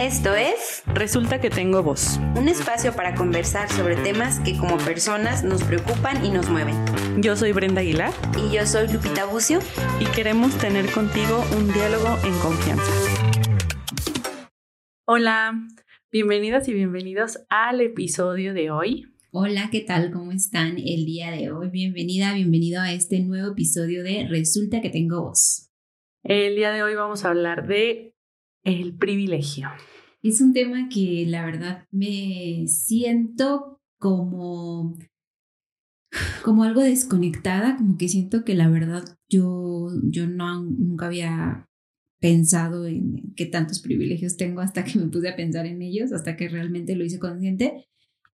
Esto es Resulta que tengo voz. un espacio para conversar sobre temas que como personas nos preocupan y nos mueven. Yo soy Brenda Aguilar Y yo soy Lupita Bucio. y queremos tener contigo un diálogo en confianza. Hola, bienvenidas y bienvenidos al episodio de hoy. Hola, ¿qué tal? ¿Cómo están el día de hoy? Bienvenida, bienvenido a este nuevo episodio de Resulta que tengo voz. El día de hoy vamos a hablar de el privilegio. Es un tema que la verdad me siento como como algo desconectada, como que siento que la verdad yo yo no nunca había pensado en qué tantos privilegios tengo hasta que me puse a pensar en ellos, hasta que realmente lo hice consciente.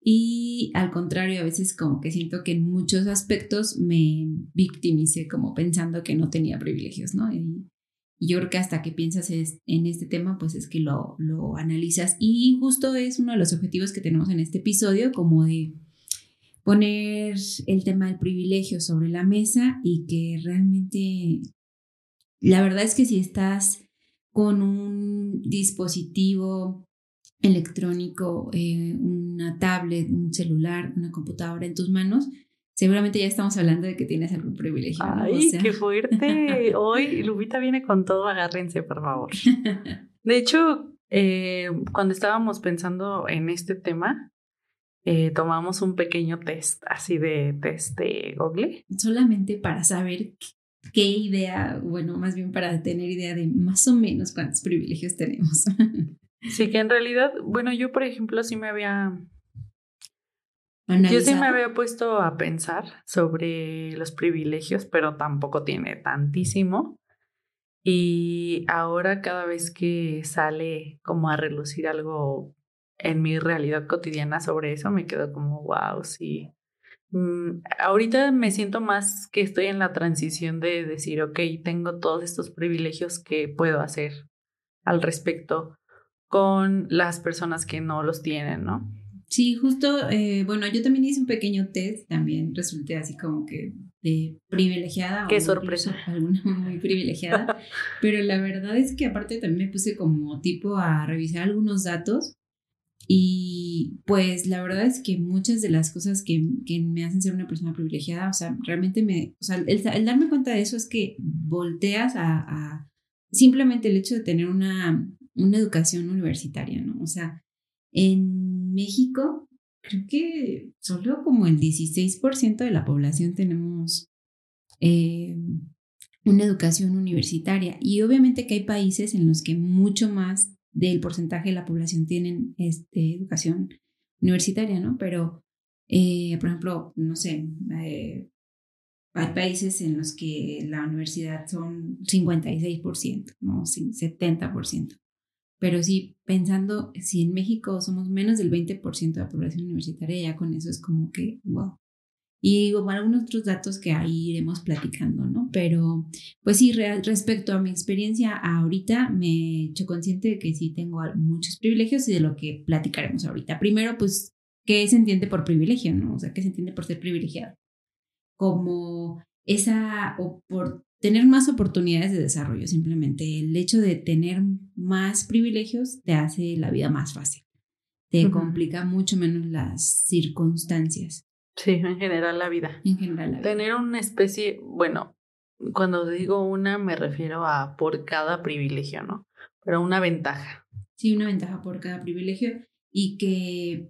Y al contrario, a veces como que siento que en muchos aspectos me victimicé como pensando que no tenía privilegios, ¿no? Yo creo que hasta que piensas en este tema, pues es que lo, lo analizas. Y justo es uno de los objetivos que tenemos en este episodio, como de poner el tema del privilegio sobre la mesa y que realmente, la verdad es que si estás con un dispositivo electrónico, eh, una tablet, un celular, una computadora en tus manos, seguramente ya estamos hablando de que tienes algún privilegio. ¿no? O Ay, sea- qué fuerte. Hoy Lupita viene con todo, agárrense, por favor. De hecho, eh, cuando estábamos pensando en este tema, eh, tomamos un pequeño test, así de test de Google. solamente para saber qué idea, bueno, más bien para tener idea de más o menos cuántos privilegios tenemos. Sí, que en realidad, bueno, yo por ejemplo sí me había, yo sí me había puesto a pensar sobre los privilegios, pero tampoco tiene tantísimo. Y ahora cada vez que sale como a relucir algo en mi realidad cotidiana sobre eso, me quedo como, wow, sí. Mm, ahorita me siento más que estoy en la transición de decir, ok, tengo todos estos privilegios que puedo hacer al respecto con las personas que no los tienen, ¿no? Sí, justo, eh, bueno, yo también hice un pequeño test, también resulté así como que de privilegiada. Qué o sorpresa. Alguna muy privilegiada, pero la verdad es que aparte también me puse como tipo a revisar algunos datos y pues la verdad es que muchas de las cosas que, que me hacen ser una persona privilegiada, o sea, realmente me, o sea, el, el darme cuenta de eso es que volteas a, a simplemente el hecho de tener una, una educación universitaria, ¿no? O sea, en México creo que solo como el 16% de la población tenemos eh, una educación universitaria y obviamente que hay países en los que mucho más del porcentaje de la población tienen este, educación universitaria, ¿no? Pero, eh, por ejemplo, no sé, eh, hay países en los que la universidad son 56%, ¿no? Sí, 70%. Pero sí, pensando, si en México somos menos del 20% de la población universitaria, ya con eso es como que, wow. Y como algunos otros datos que ahí iremos platicando, ¿no? Pero, pues sí, re- respecto a mi experiencia ahorita, me he hecho consciente de que sí tengo muchos privilegios y de lo que platicaremos ahorita. Primero, pues, ¿qué se entiende por privilegio, no? O sea, ¿qué se entiende por ser privilegiado? Como esa, o por tener más oportunidades de desarrollo, simplemente. El hecho de tener más privilegios te hace la vida más fácil. Te complica mucho menos las circunstancias, Sí, en general la vida. en general. La vida. Tener una especie, bueno, cuando digo una me refiero a por cada privilegio, ¿no? Pero una ventaja. Sí, una ventaja por cada privilegio y que,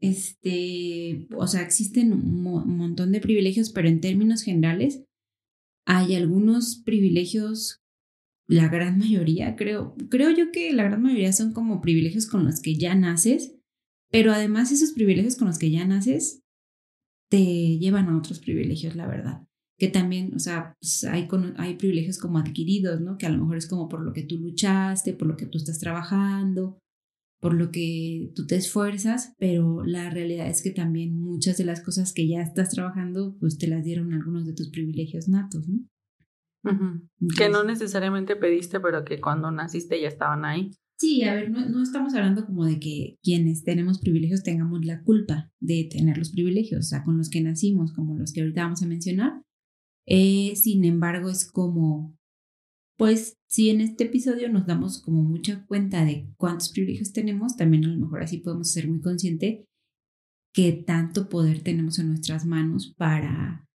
este, o sea, existen un mo- un montón de privilegios, pero en términos generales hay algunos privilegios, la gran mayoría, creo, creo yo que la gran mayoría son como privilegios con los que ya naces, pero además esos privilegios con los que ya naces te llevan a otros privilegios, la verdad. Que también, o sea, pues, hay, cono- hay privilegios como adquiridos, ¿no? Que a lo mejor es como por lo que tú luchaste, por lo que tú estás trabajando, por lo que tú te esfuerzas, pero la realidad es que también muchas de las cosas que ya estás trabajando, pues te las dieron algunos de tus privilegios natos, ¿no? Que no necesariamente pediste, pero que cuando naciste ya estaban ahí. Sí, a ver, no, no estamos hablando como de que quienes tenemos privilegios tengamos la culpa de tener los privilegios, o sea, con los que nacimos, como los que ahorita vamos a mencionar. Eh, sin embargo, es como pues si en este episodio nos damos como mucha cuenta de cuántos privilegios tenemos, también a lo mejor así podemos ser muy consciente que tanto poder tenemos en nuestras manos para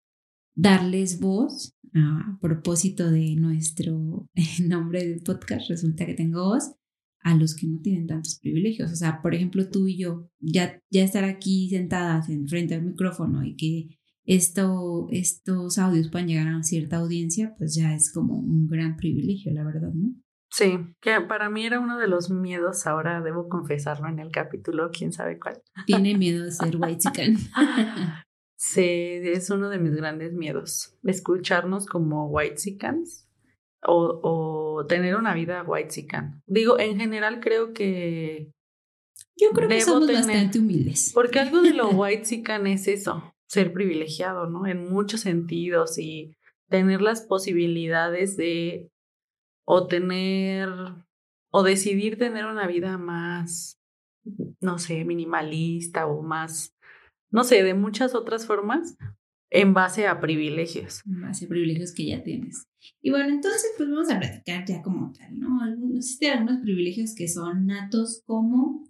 darles voz a propósito de nuestro nombre del podcast, resulta que tengo voz a los que no tienen tantos privilegios. O sea, por ejemplo, tú y yo, ya, ya estar aquí sentadas en frente al micrófono y que esto, estos audios puedan llegar a cierta audiencia, pues ya es como un gran privilegio, la verdad, ¿no? Sí, que para mí era uno de los miedos, ahora debo confesarlo en el capítulo, quién sabe cuál. Tiene miedo de ser white chican. sí, es uno de mis grandes miedos, escucharnos como white chicans o, o tener una vida white chican. Digo, en general creo que... Yo creo que somos bastante humildes. Porque algo de lo white chican es eso, ser privilegiado, ¿no? En muchos sentidos y tener las posibilidades de o tener o decidir tener una vida más, no sé, minimalista o más, no sé, de muchas otras formas en base a privilegios. En base a privilegios que ya tienes. Y bueno, entonces pues vamos a platicar ya como tal, ¿no? Existen algunos privilegios que son natos como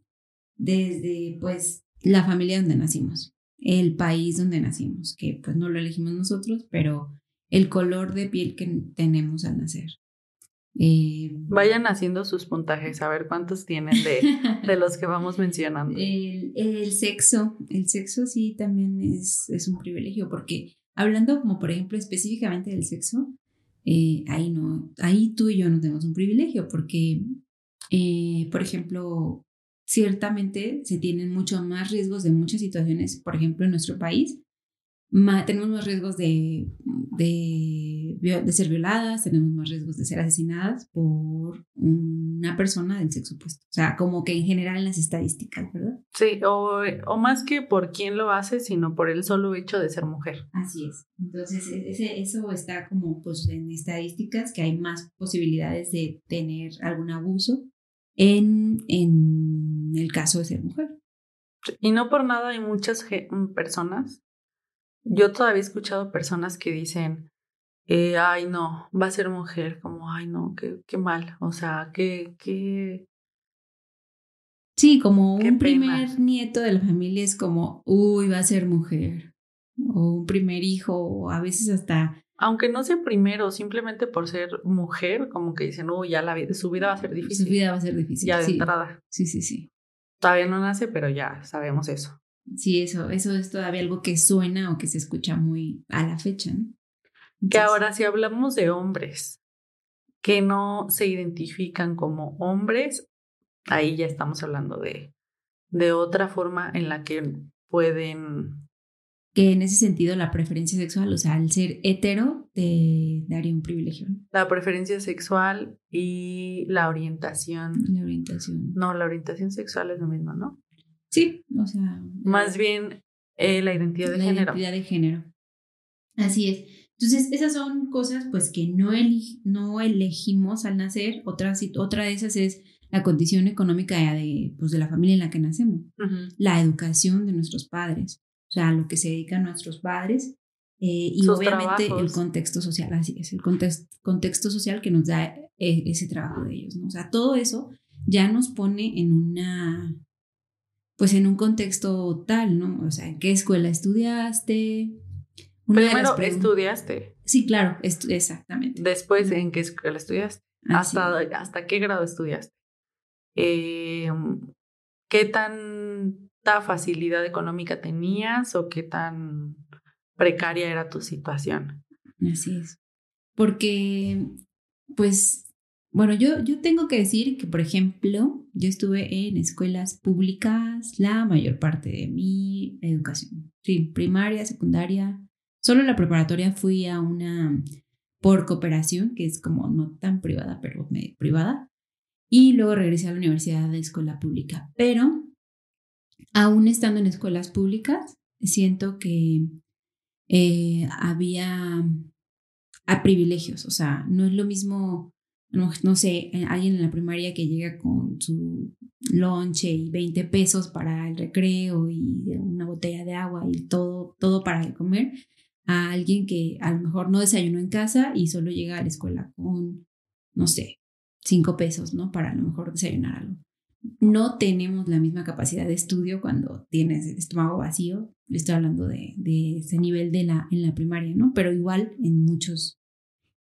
desde pues la familia donde nacimos, el país donde nacimos, que pues no lo elegimos nosotros, pero el color de piel que tenemos al nacer, eh, Vayan haciendo sus puntajes, a ver cuántos tienen de, de los que vamos mencionando. El, el, sexo, el sexo sí también es, es, un privilegio, porque hablando como por ejemplo específicamente del sexo, eh, ahí no, ahí tú y yo no tenemos un privilegio, porque eh, por ejemplo, ciertamente se tienen mucho más riesgos de muchas situaciones, por ejemplo en nuestro país, tenemos más riesgos de, de, de, ser violadas, tenemos más riesgos de ser asesinadas por una persona del sexo opuesto. O sea, como que en general en las estadísticas, ¿verdad? Sí, o, o más que por quién lo hace, sino por el solo hecho de ser mujer. Así es. Entonces, e, ese, eso está como pues en estadísticas que hay más posibilidades de tener algún abuso en, en el caso de ser mujer. Y no por nada hay muchas personas yo todavía he escuchado personas que dicen, eh, ay no, va a ser mujer, como, ay no, qué, qué mal, o sea, qué, qué... Sí, como un primer nieto de la familia es como, uy, va a ser mujer, o un primer hijo, o a veces hasta... Aunque no sea primero, simplemente por ser mujer, como que dicen, uy, ya la vida, su vida va a ser difícil. Su vida va a ser difícil. Ya de entrada. Sí, sí, sí. Todavía no nace, pero ya sabemos eso. Sí, eso, eso es todavía algo que suena o que se escucha muy a la fecha. ¿no? que ahora si hablamos de hombres que no se identifican como hombres, ahí ya estamos hablando de, de otra forma en la que pueden... Que en ese sentido la preferencia sexual, o sea, al ser hetero, te daría un privilegio. La preferencia sexual y la orientación. La orientación. No, la orientación sexual es lo mismo, ¿no? Sí, o sea. Más bien eh, la identidad de género. La identidad de género. Así es. Entonces, esas son cosas pues que no, no elegimos al nacer. Otra, otra de esas es la condición económica de, pues, de la familia en la que nacemos. La educación de nuestros padres. O sea, lo que se dedican nuestros padres. Eh, y obviamente el contexto social, así es, el contexto, contexto social que nos da eh, ese trabajo de ellos, ¿no? O sea, todo eso ya nos pone en una pues en un contexto tal, ¿no? O sea, ¿en qué escuela estudiaste? Primero estudiaste. Sí, claro, exactamente. Después, ¿en qué escuela estudiaste? ¿Hasta, ¿Hasta qué grado estudiaste? Eh, ¿Qué tanta facilidad económica tenías o qué tan precaria era tu situación? Así es. Porque, pues, bueno, yo, yo tengo que decir que, por ejemplo, yo estuve en escuelas públicas la mayor parte de mi educación. Sí, primaria, secundaria. Solo la preparatoria fui a una por cooperación, que es como no tan privada, pero medio privada. Y luego regresé a la universidad de escuela pública. Pero, aún estando en escuelas públicas, siento que eh, había a privilegios. O sea, no es lo mismo no, sé, eh, alguien en la primaria que llega con su lonche y 20 pesos para el recreo y una botella de agua y todo, todo para comer, a alguien que a lo mejor no desayunó en casa y solo llega a la escuela con no sé, cinco pesos, ¿no? Para a lo mejor desayunar algo. No tenemos la misma capacidad de estudio cuando tienes el estómago vacío. Estoy hablando de, de ese nivel de la, en la primaria, ¿no? Pero igual en muchos,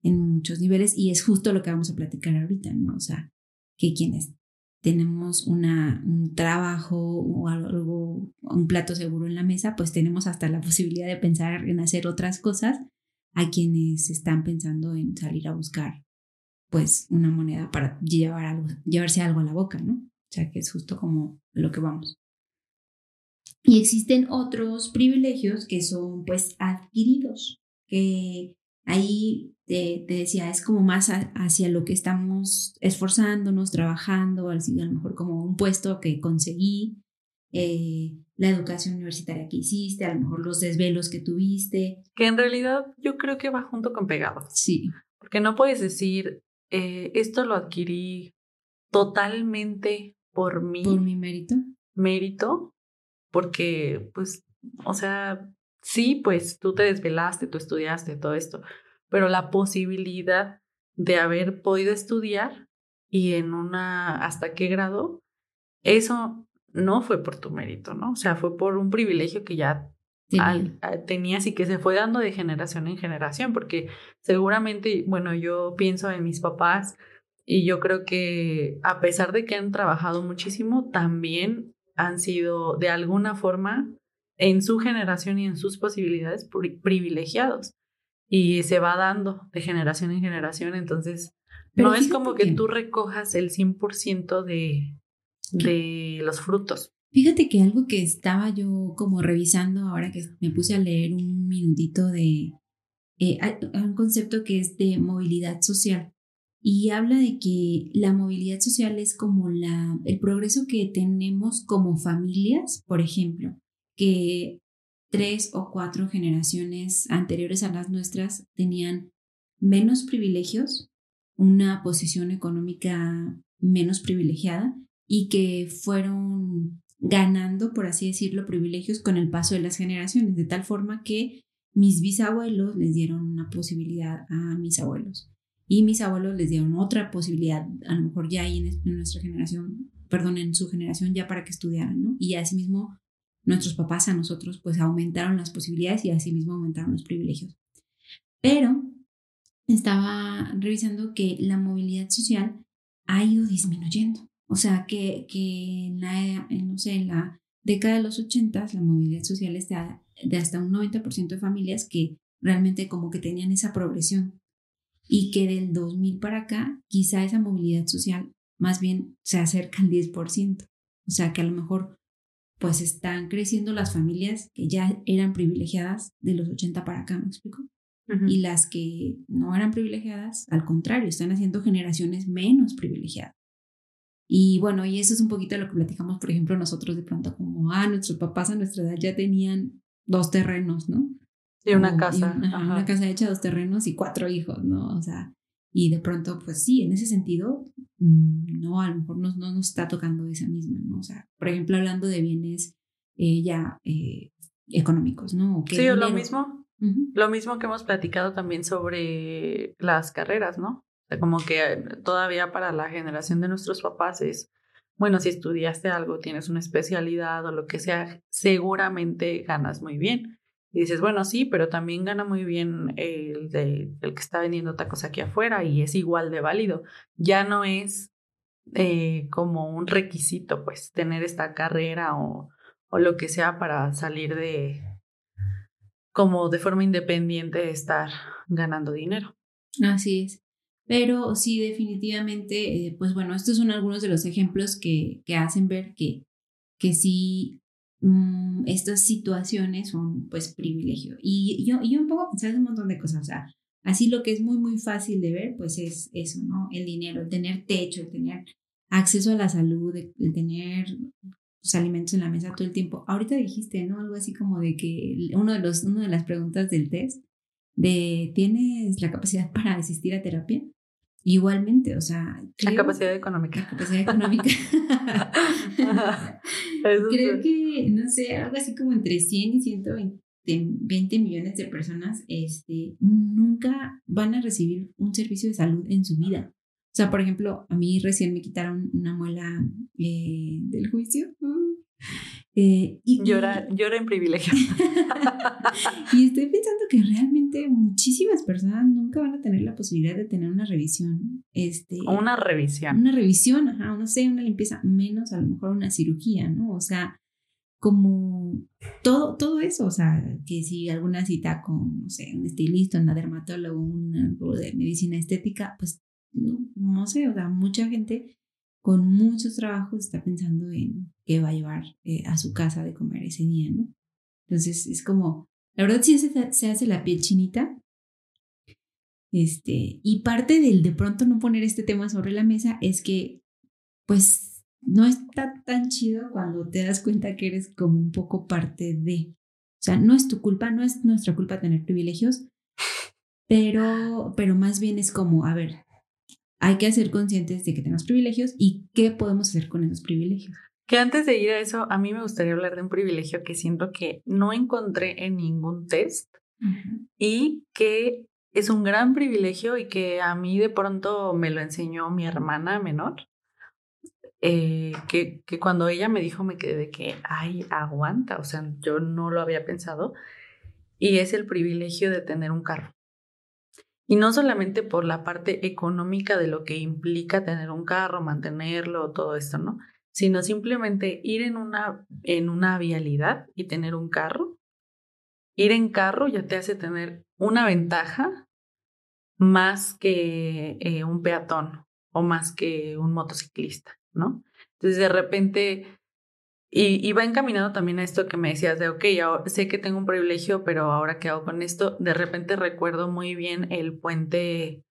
en muchos niveles y es justo lo que vamos a platicar ahorita, ¿no? O sea, que quienes tenemos una, un trabajo o algo, un plato seguro en la mesa, pues tenemos hasta la posibilidad de pensar en hacer otras cosas a quienes están pensando en salir a buscar pues una moneda para llevar llevarse algo a la boca, ¿no? Que es justo como lo que vamos. Y existen otros privilegios que son pues adquiridos, que ahí te, decía, es como más hacia lo que estamos esforzándonos, trabajando, a lo mejor como un puesto que conseguí, eh, la educación universitaria que hiciste, a lo mejor los desvelos que tuviste. Que en realidad yo creo que va junto con pegado. Sí. Porque no puedes decir, eh, esto lo adquirí totalmente por mí. Por mi mérito. Mérito, porque pues, o sea, sí, pues tú te desvelaste, tú estudiaste todo esto, pero la posibilidad de haber podido estudiar y en una, ¿hasta qué grado? Eso no fue por tu mérito, ¿no? O sea, fue por un privilegio que ya tenías y que se fue dando de generación en generación, porque seguramente, bueno, yo pienso en mis papás y yo creo que a pesar de que han trabajado muchísimo, también han sido de alguna forma en su generación y en sus posibilidades privilegiados. Y se va dando de generación en generación, entonces no es como que, tú recojas el 100% de, de los frutos. Fíjate que algo que estaba yo como revisando ahora que me puse a leer un minutito de eh, un concepto que es de movilidad social y habla de que la movilidad social es como la, el progreso que tenemos como familias, por ejemplo que tres o cuatro generaciones anteriores a las nuestras tenían menos privilegios, una posición económica menos privilegiada y que fueron ganando, por así decirlo, privilegios con el paso de las generaciones, de tal forma que mis bisabuelos les dieron una posibilidad a mis abuelos y mis abuelos les dieron otra posibilidad, a lo mejor ya ahí en, nuestra generación, perdón, en su generación ya para que estudiaran, ¿no? Y asimismo nuestros papás a nosotros, pues aumentaron las posibilidades y asimismo aumentaron los privilegios. Pero estaba revisando que la movilidad social ha ido disminuyendo. O sea, que, que en, la, no sé, en la década de los 80 la movilidad social está de hasta un 90% de familias que realmente como que tenían esa progresión y que del 2000 para acá quizá esa movilidad social más bien se acerca al 10%. O sea, que a lo mejor pues están creciendo las familias que ya eran privilegiadas de los 80 para acá, ¿me explico? Y las que no eran privilegiadas, al contrario, están haciendo generaciones menos privilegiadas. Y bueno, y eso es un poquito lo que platicamos, por ejemplo, nosotros de pronto como, ah, nuestros papás a nuestra edad ya tenían dos terrenos, ¿no? Y una casa. una casa hecha, dos terrenos y cuatro hijos, ¿no? O sea, y de pronto, pues sí, en ese sentido, mm, no, a lo mejor no, no nos está tocando esa misma, ¿no? O sea, por ejemplo, hablando de bienes eh, ya eh, económicos, ¿no? sí, lo mismo, lo mismo que hemos platicado también sobre las carreras, ¿no? O sea, como que eh, todavía para la generación de nuestros papás es, bueno, si estudiaste algo, tienes una especialidad o lo que sea, seguramente ganas muy bien. Y dices, bueno, sí, pero también gana muy bien el, de, el que está vendiendo tacos aquí afuera y es igual de válido. Ya no es eh, como un requisito, pues, tener esta carrera o, o lo que sea para salir de, como de forma independiente, estar ganando dinero. Así es. Pero sí, definitivamente, eh, pues bueno, estos son algunos de los ejemplos que, que hacen ver que, que sí Mm, estas situaciones son pues privilegio. Y yo, yo me pongo a en un montón de cosas, o sea, así lo que es muy, muy fácil de ver, pues es eso, ¿no? El dinero, el tener techo, el tener acceso a la salud, el, tener tus alimentos en la mesa todo el tiempo. Ahorita dijiste, ¿no? Algo así como de que uno de, los, una de las preguntas del test, de ¿tienes la capacidad para asistir a terapia? Igualmente, o sea... la capacidad económica. La capacidad económica. creo que, no sé, algo así como entre 100 y 120 millones de personas este, nunca van a recibir un servicio de salud en su vida. O sea, por ejemplo, a mí recién me quitaron una muela eh, del juicio. Eh, y, llora, llora en privilegio. y estoy pensando que realmente muchísimas personas nunca van a tener la posibilidad de tener una revisión. Este, una revisión. Una revisión, ajá, no sé, una limpieza, menos a lo mejor una cirugía, ¿no? O sea, como todo, todo eso, o sea, que si alguna cita con, no sé, un estilista, una dermatólogo, un algo de medicina estética, pues no, no sé, o sea, mucha gente con muchos trabajos está pensando en qué va a llevar eh, a su casa de comer ese día, ¿no? Entonces es como, la verdad sí se, se hace la piel chinita. Este, y parte del de pronto no poner este tema sobre la mesa es que, pues, no está tan chido cuando te das cuenta que eres como un poco parte de. O sea, no es tu culpa, no es nuestra culpa tener privilegios, pero, pero más bien es como, a ver, hay que ser conscientes de que tenemos privilegios y qué podemos hacer con esos privilegios. Que antes de ir a eso, a mí me gustaría hablar de un privilegio que siento que no encontré en ningún test y que es un gran privilegio y que a mí de pronto me lo enseñó mi hermana menor. Eh, que, que cuando ella me dijo me quedé de que, ay, aguanta, o sea, yo no lo había pensado. Y es el privilegio de tener un carro. Y no solamente por la parte económica de lo que implica tener un carro, mantenerlo, todo esto, ¿no? Sino simplemente ir en una, en una vialidad y tener un carro. Ir en carro ya te hace tener una ventaja más que eh, un peatón o más que un motociclista, ¿no? Entonces de repente y, va encaminado también a esto que me decías de, ok, sé que tengo un privilegio, pero ahora qué hago con esto. De repente recuerdo muy bien el puente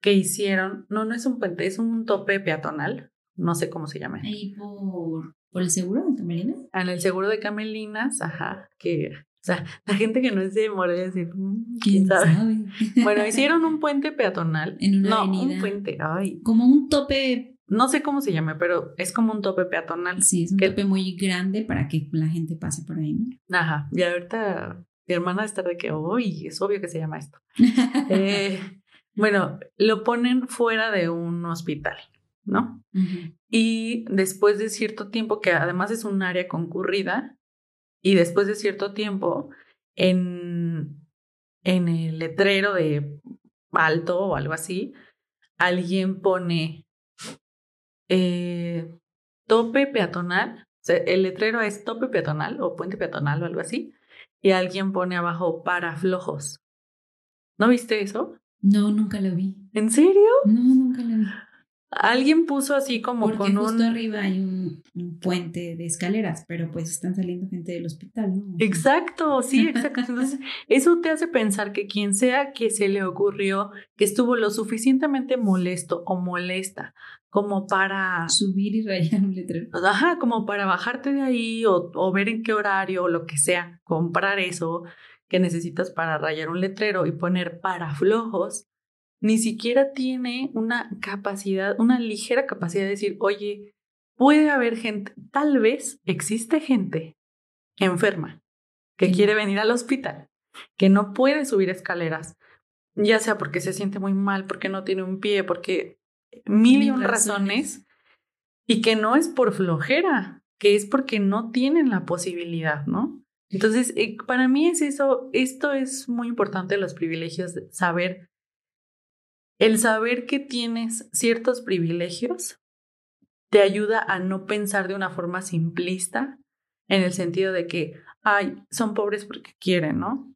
que hicieron. No, no es un puente, es un tope peatonal. No sé cómo se llama. Ahí por, por el seguro de Camelinas. Ah, en el seguro de Camelinas, ajá, que o sea, la gente que no es de Morelia dice, mm, ¿quién, sabe? bueno, hicieron un puente peatonal. En una no, avenida. un puente, ay. Como un tope no sé cómo se llama, pero es como un tope peatonal. Sí, es un tope muy grande para que la gente pase por ahí, ¿no? Ajá, y ahorita mi hermana está de que, uy, es obvio que se llama esto. Eh, bueno, lo ponen fuera de un hospital, ¿no? Y después de cierto tiempo, que además es un área concurrida, y después de cierto tiempo, en, en el letrero de alto o algo así, alguien pone eh, tope peatonal, o sea, el letrero es tope peatonal o puente peatonal o algo así, y alguien pone abajo para flojos. ¿No viste eso? No, nunca lo vi. ¿En serio? No, nunca lo vi. Alguien puso así como Porque con justo un... arriba hay un, un, puente de escaleras, pero pues están saliendo gente del hospital, ¿no? Exacto, sí, exacto. Entonces, eso te hace pensar que quien sea que se le ocurrió, que estuvo lo suficientemente molesto o molesta como para... Subir y rayar un letrero. Ajá, como para bajarte de ahí o, o ver en qué horario o lo que sea, comprar eso que necesitas para rayar un letrero y poner para flojos ni siquiera tiene una capacidad, una ligera capacidad de decir, oye, puede haber gente, tal vez existe gente enferma que quiere venir al hospital, que no puede subir escaleras, ya sea porque se siente muy mal, porque no tiene un pie, porque mil y un razones, y que no es por flojera, que es porque no tienen la posibilidad, ¿no? Entonces, eh, para mí es eso, esto es muy importante, los privilegios, de saber el saber que tienes ciertos privilegios te ayuda a no pensar de una forma simplista en el sentido de que, ay, son pobres porque quieren, ¿no?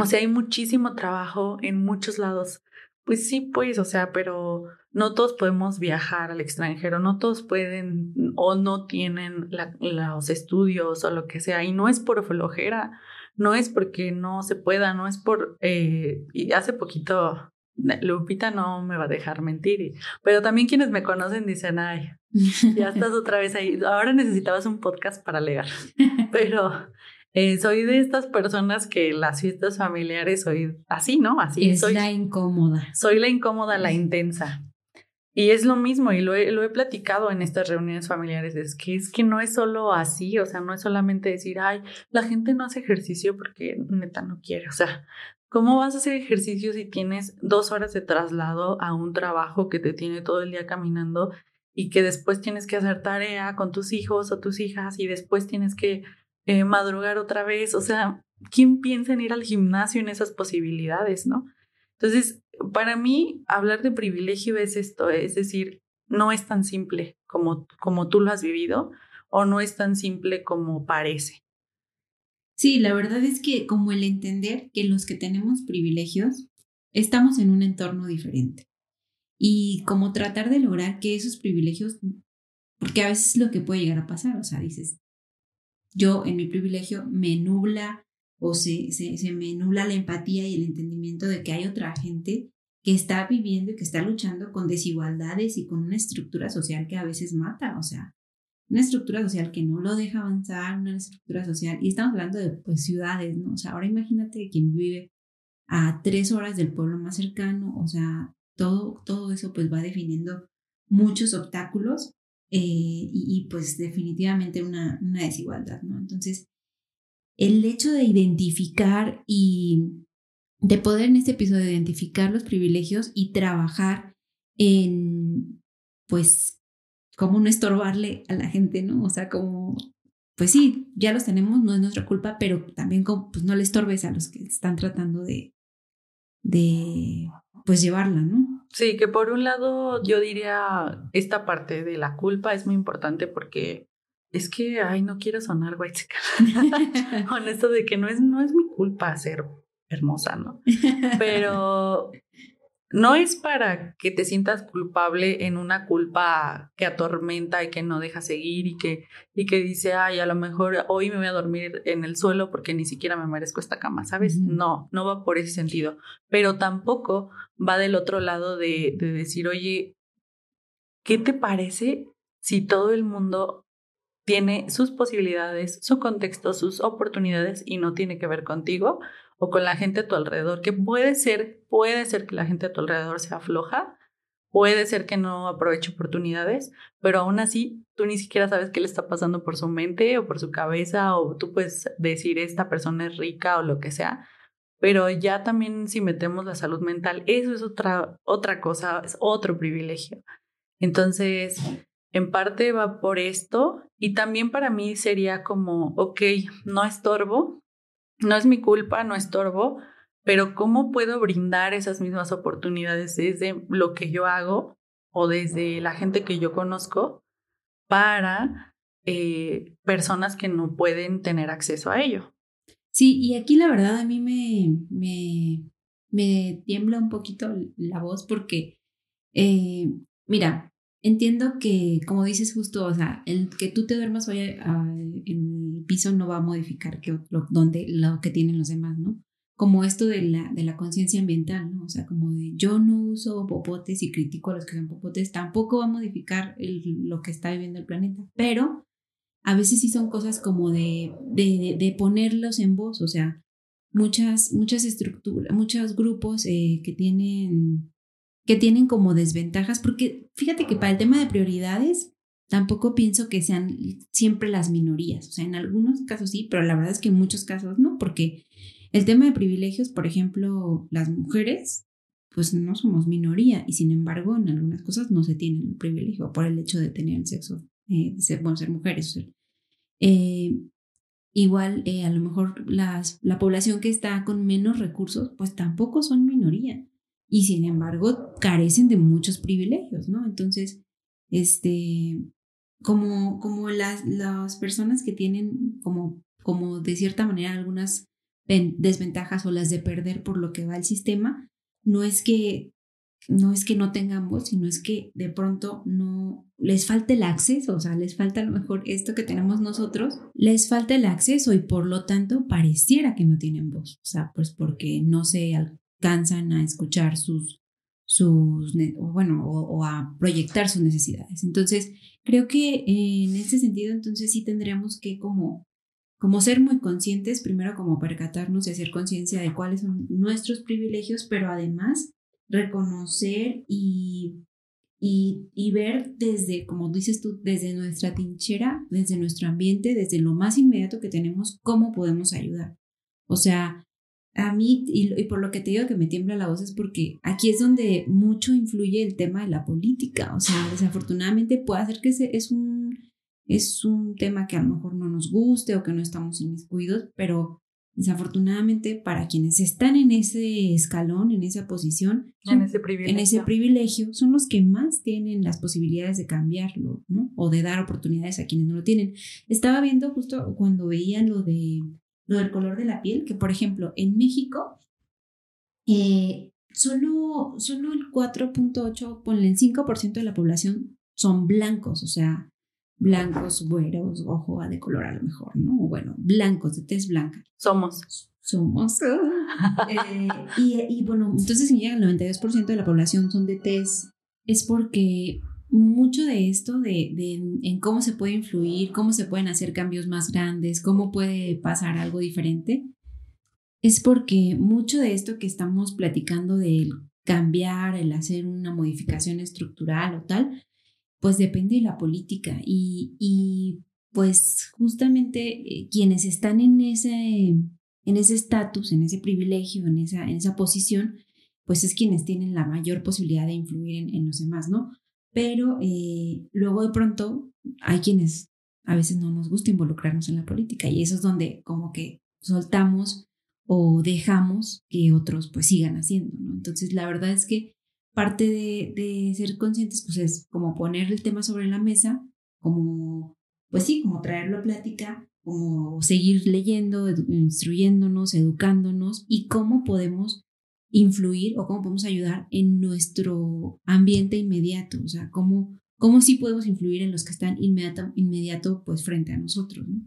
O sea, hay muchísimo trabajo en muchos lados. Pues sí, pues, o sea, pero no todos podemos viajar al extranjero, no todos pueden o no tienen los estudios o lo que sea, y no es por flojera, no es porque no se pueda, no es por... Eh, y hace poquito Lupita no me va a dejar mentir. Pero también quienes me conocen dicen, ay, ya estás otra vez ahí. Ahora necesitabas un podcast para leer. Pero eh, soy de estas personas que las fiestas familiares soy así, ¿no? Así es soy. la incómoda. Soy la incómoda, la intensa. Y es lo mismo, y lo he, lo he platicado en estas reuniones familiares, es que es que no es solo así, o sea, no es solamente decir, ay, la gente no hace ejercicio porque neta no quiere, o sea, ¿Cómo vas a hacer ejercicio si tienes dos horas de traslado a un trabajo que te tiene todo el día caminando y que después tienes que hacer tarea con tus hijos o tus hijas y después tienes que eh, madrugar otra vez? O sea, ¿quién piensa en ir al gimnasio en esas posibilidades, no? Entonces, para mí, hablar de privilegio es esto, es decir, no es tan simple como, como tú lo has vivido o no es tan simple como parece. Sí, la verdad es que como el entender que los que tenemos privilegios estamos en un entorno diferente. Y como tratar de lograr que esos privilegios, porque a veces es lo que puede llegar a pasar, o sea, dices, yo en mi privilegio me nubla o se, se, se me nubla la empatía y el entendimiento de que hay otra gente que está viviendo y que está luchando con desigualdades y con una estructura social que a veces mata, o sea, una estructura social que no lo deja avanzar, una estructura social, y estamos hablando de pues, ciudades, ¿no? O sea, ahora imagínate quien vive a tres horas del pueblo más cercano, o sea, todo, todo eso pues va definiendo muchos obstáculos eh, y, y, pues definitivamente una, una desigualdad, ¿no? Entonces, el hecho de identificar y de poder en este episodio identificar los privilegios y trabajar en, pues, cómo no estorbarle a la gente, ¿no? O sea, como, pues sí, ya los tenemos, no es nuestra culpa, pero también como, pues no le estorbes a los que están tratando de, de, pues llevarla, ¿no? Sí, que por un lado yo diría, esta parte de la culpa es muy importante porque es que, ay, no quiero sonar white con esto de que no es, no es mi culpa ser hermosa, ¿no? Pero no es para que te sientas culpable en una culpa que atormenta y que no deja seguir y que, y que dice, ay, a lo mejor hoy me voy a dormir en el suelo porque ni siquiera me merezco esta cama, ¿sabes? No, no va por ese sentido. Pero tampoco va del otro lado de, de decir, oye, ¿qué te parece si todo el mundo tiene sus posibilidades, su contexto, sus oportunidades y no tiene que ver contigo o con la gente a tu alrededor, que puede ser, puede ser que la gente a tu alrededor sea floja, puede ser que no aproveche oportunidades, pero aún así tú ni siquiera sabes qué le está pasando por su mente o por su cabeza o tú puedes decir esta persona es rica o lo que sea, pero ya también si metemos la salud mental, eso es otra, otra cosa, es otro privilegio. Entonces, en parte va por esto y también para mí sería como, ok, no estorbo, no es mi culpa, no estorbo, pero ¿cómo puedo brindar esas mismas oportunidades desde lo que yo hago o desde la gente que yo conozco para eh, personas que no pueden tener acceso a ello? Sí, y aquí la verdad a mí me, me, me tiembla un poquito la voz porque, eh, mira, Entiendo que, como dices justo, o sea, el que tú te duermas hoy en el piso no va a modificar que lo, donde, lo que tienen los demás, ¿no? Como esto de la, de la conciencia ambiental, ¿no? O sea, como de yo no uso popotes y critico a los que usan popotes, tampoco va a modificar lo que está viviendo el planeta, pero a veces sí son cosas como de, de, de ponerlos en voz, o sea, muchas, muchas estructuras, muchos grupos eh, que tienen que tienen como desventajas, porque fíjate que para el tema de prioridades tampoco pienso que sean siempre las minorías, o sea, en algunos casos sí, pero la verdad es que en muchos casos no, porque el tema de privilegios, por ejemplo, las mujeres, pues no somos minoría y sin embargo en algunas cosas no se tiene el privilegio por el hecho de tener el sexo, eh, de ser, bueno, ser mujeres. Eh, igual eh, a lo mejor las, la población que está con menos recursos, pues tampoco son minoría y sin embargo carecen de muchos privilegios, ¿no? Entonces, este, como, como las, las personas que tienen como, como de cierta manera algunas desventajas o las de perder por lo que va el sistema, no es que no es que no tengamos, sino es que de pronto no les falta el acceso, o sea, les falta a lo mejor esto que tenemos nosotros, les falta el acceso y por lo tanto pareciera que no tienen voz, o sea, pues porque no se cansan a escuchar sus, sus bueno, o, a proyectar sus necesidades. Entonces, creo que en este sentido, entonces sí tendríamos que como, como ser muy conscientes, primero como percatarnos y hacer conciencia de cuáles son nuestros privilegios, pero además reconocer y, y, y, ver desde, como dices tú, desde nuestra tinchera, desde nuestro ambiente, desde lo más inmediato que tenemos, cómo podemos ayudar. O sea, a mí, y, por lo que te digo que me tiembla la voz, es porque aquí es donde mucho influye el tema de la política. O sea, desafortunadamente puede hacer que es un, es un tema que a lo mejor no nos guste o que no estamos inmiscuidos, pero desafortunadamente para quienes están en ese escalón, en esa posición, en, ese privilegio. en ese privilegio, son los que más tienen las posibilidades de cambiarlo, ¿no? O de dar oportunidades a quienes no lo tienen. Estaba viendo justo cuando veían lo de lo del color de la piel, que por ejemplo en México, eh, solo, solo el 4.8, ponle el 5% de la población son blancos, o sea, blancos, güeros, ojo de color a lo mejor, ¿no? Bueno, blancos, de tez blanca. Somos. Somos. Eh, y, y, bueno, entonces si llega el 92% de la población son de tez, es porque mucho de esto, de, en cómo se puede influir, cómo se pueden hacer cambios más grandes, cómo puede pasar algo diferente, es porque mucho de esto que estamos platicando del cambiar, el hacer una modificación estructural o tal, pues depende de la política y, y pues justamente eh, quienes están en ese en ese estatus, en ese privilegio, en esa, en esa posición, pues es quienes tienen la mayor posibilidad de influir en, en los demás, ¿no? Pero eh, luego de pronto hay quienes a veces no nos gusta involucrarnos en la política y eso es donde como que soltamos o dejamos que otros pues sigan haciendo, ¿no? Entonces la verdad es que parte de, de ser conscientes pues es como poner el tema sobre la mesa, como pues sí, como traerlo a plática, como seguir leyendo, instruyéndonos, educándonos y cómo podemos influir o cómo podemos ayudar en nuestro ambiente inmediato, o sea, cómo, cómo sí podemos influir en los que están inmediato, inmediato pues frente a nosotros, ¿no?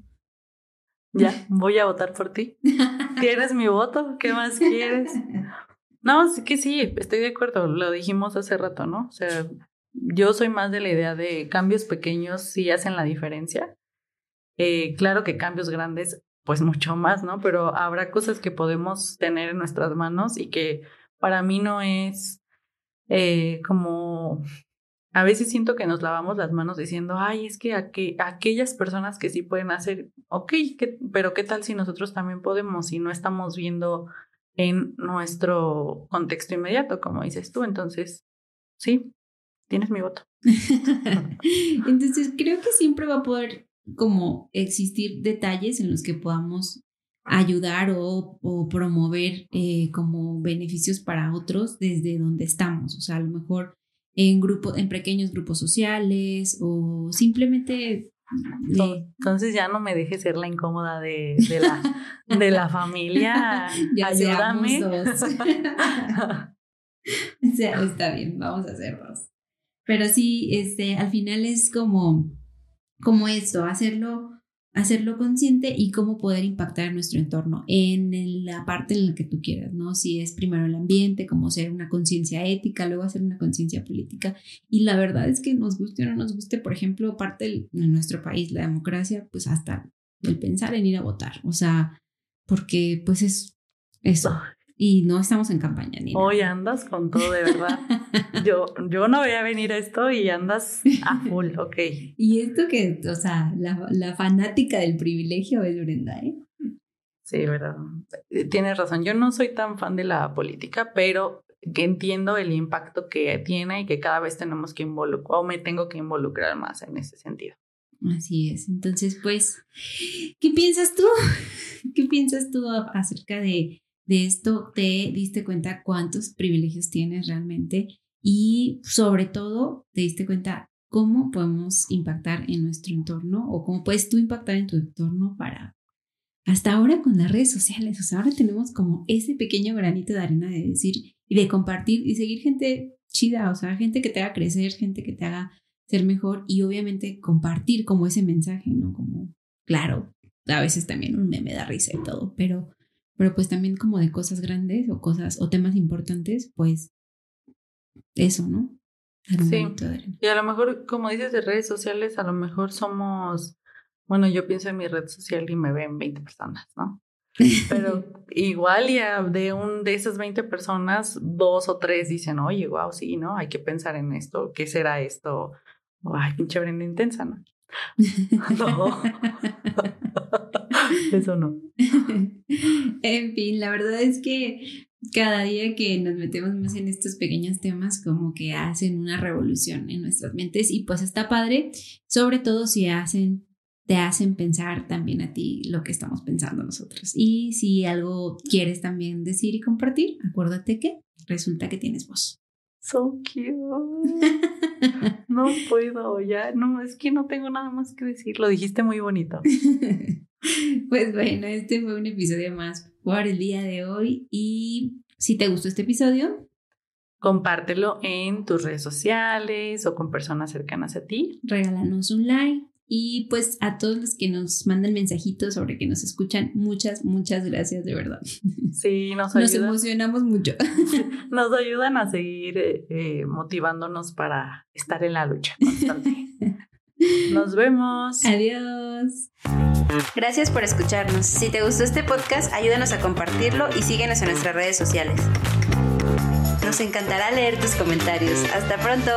Ya, voy a votar por ti. ¿Quieres mi voto? ¿Qué más quieres? No, sí que sí, estoy de acuerdo, lo dijimos hace rato, ¿no? O sea, yo soy más de la idea de cambios pequeños sí hacen la diferencia. Eh, claro que cambios grandes pues mucho más, ¿no? Pero habrá cosas que podemos tener en nuestras manos y que para mí no es eh, como... A veces siento que nos lavamos las manos diciendo, ay, es que aquellas personas que sí pueden hacer, ok, pero ¿qué tal si nosotros también podemos y no estamos viendo en nuestro contexto inmediato, como dices tú? Entonces, sí, tienes mi voto. Entonces, creo que siempre va a poder como existir detalles en los que podamos ayudar o, promover eh, como beneficios para otros desde donde estamos. O sea, a lo mejor en grupos, en pequeños grupos sociales o simplemente. Entonces ya no me dejes ser la incómoda de, de, la, de la familia. ya Ayúdame. Dos. o sea, está bien, vamos a hacer dos. Pero sí, este, al final es como como esto, hacerlo, hacerlo consciente y cómo poder impactar en nuestro entorno en la parte en la que tú quieras, ¿no? Si es primero el ambiente, como ser una conciencia ética, luego hacer una conciencia política. Y la verdad es que nos guste o no nos guste, por ejemplo, parte de nuestro país, la democracia, pues hasta el pensar en ir a votar, o sea, porque pues es eso, y no estamos en campaña ni Hoy andas con todo, de verdad. yo, yo no voy a venir a esto y andas a full, ok. y esto que, o sea, la, la fanática del privilegio es Brenda, ¿eh? Sí, verdad. Tienes razón. Yo no soy tan fan de la política, pero que entiendo el impacto que tiene y que cada vez tenemos que involucrar, o me tengo que involucrar más en ese sentido. Así es. Entonces, pues, ¿qué piensas tú? ¿Qué piensas tú acerca de de esto te diste cuenta cuántos privilegios tienes realmente y sobre todo te diste cuenta cómo podemos impactar en nuestro entorno o cómo puedes tú impactar en tu entorno para hasta ahora con las redes sociales, o sea, ahora tenemos como ese pequeño granito de arena de decir y de compartir y seguir gente chida, o sea, gente que te haga crecer, gente que te haga ser mejor y obviamente compartir como ese mensaje, ¿no? Como, claro, a veces también un meme da risa y todo, pero pero pues también como de cosas grandes o cosas o temas importantes, pues eso, ¿no? Sí. Y a lo mejor, como dices de redes sociales, a lo mejor somos, bueno, yo pienso en mi red social y me ven 20 personas, ¿no? Pero igual ya de un de esas 20 personas, dos o tres dicen, oye, wow, sí, ¿no? Hay que pensar en esto, ¿qué será esto? ay, pinche Brenda intensa, ¿no? no. Eso no. en fin, la verdad es que cada día que nos metemos más en estos pequeños temas, como que hacen una revolución en nuestras mentes y pues está padre, sobre todo si hacen te hacen pensar también a ti lo que estamos pensando nosotros. Y si algo quieres también decir y compartir, acuérdate que resulta que tienes voz. So cute. No puedo, ya, no, es que no tengo nada más que decir. Lo dijiste muy bonito. Pues bueno, este fue un episodio más por el día de hoy. Y si te gustó este episodio, compártelo en tus redes sociales o con personas cercanas a ti. Regálanos un like y pues a todos los que nos mandan mensajitos sobre que nos escuchan, muchas, muchas gracias de verdad. Sí, nos ayudan. Nos emocionamos mucho. Nos ayudan a seguir eh, motivándonos para estar en la lucha constante. Nos vemos. Adiós. Gracias por escucharnos. Si te gustó este podcast, ayúdanos a compartirlo y síguenos en nuestras redes sociales. Nos encantará leer tus comentarios. Hasta pronto.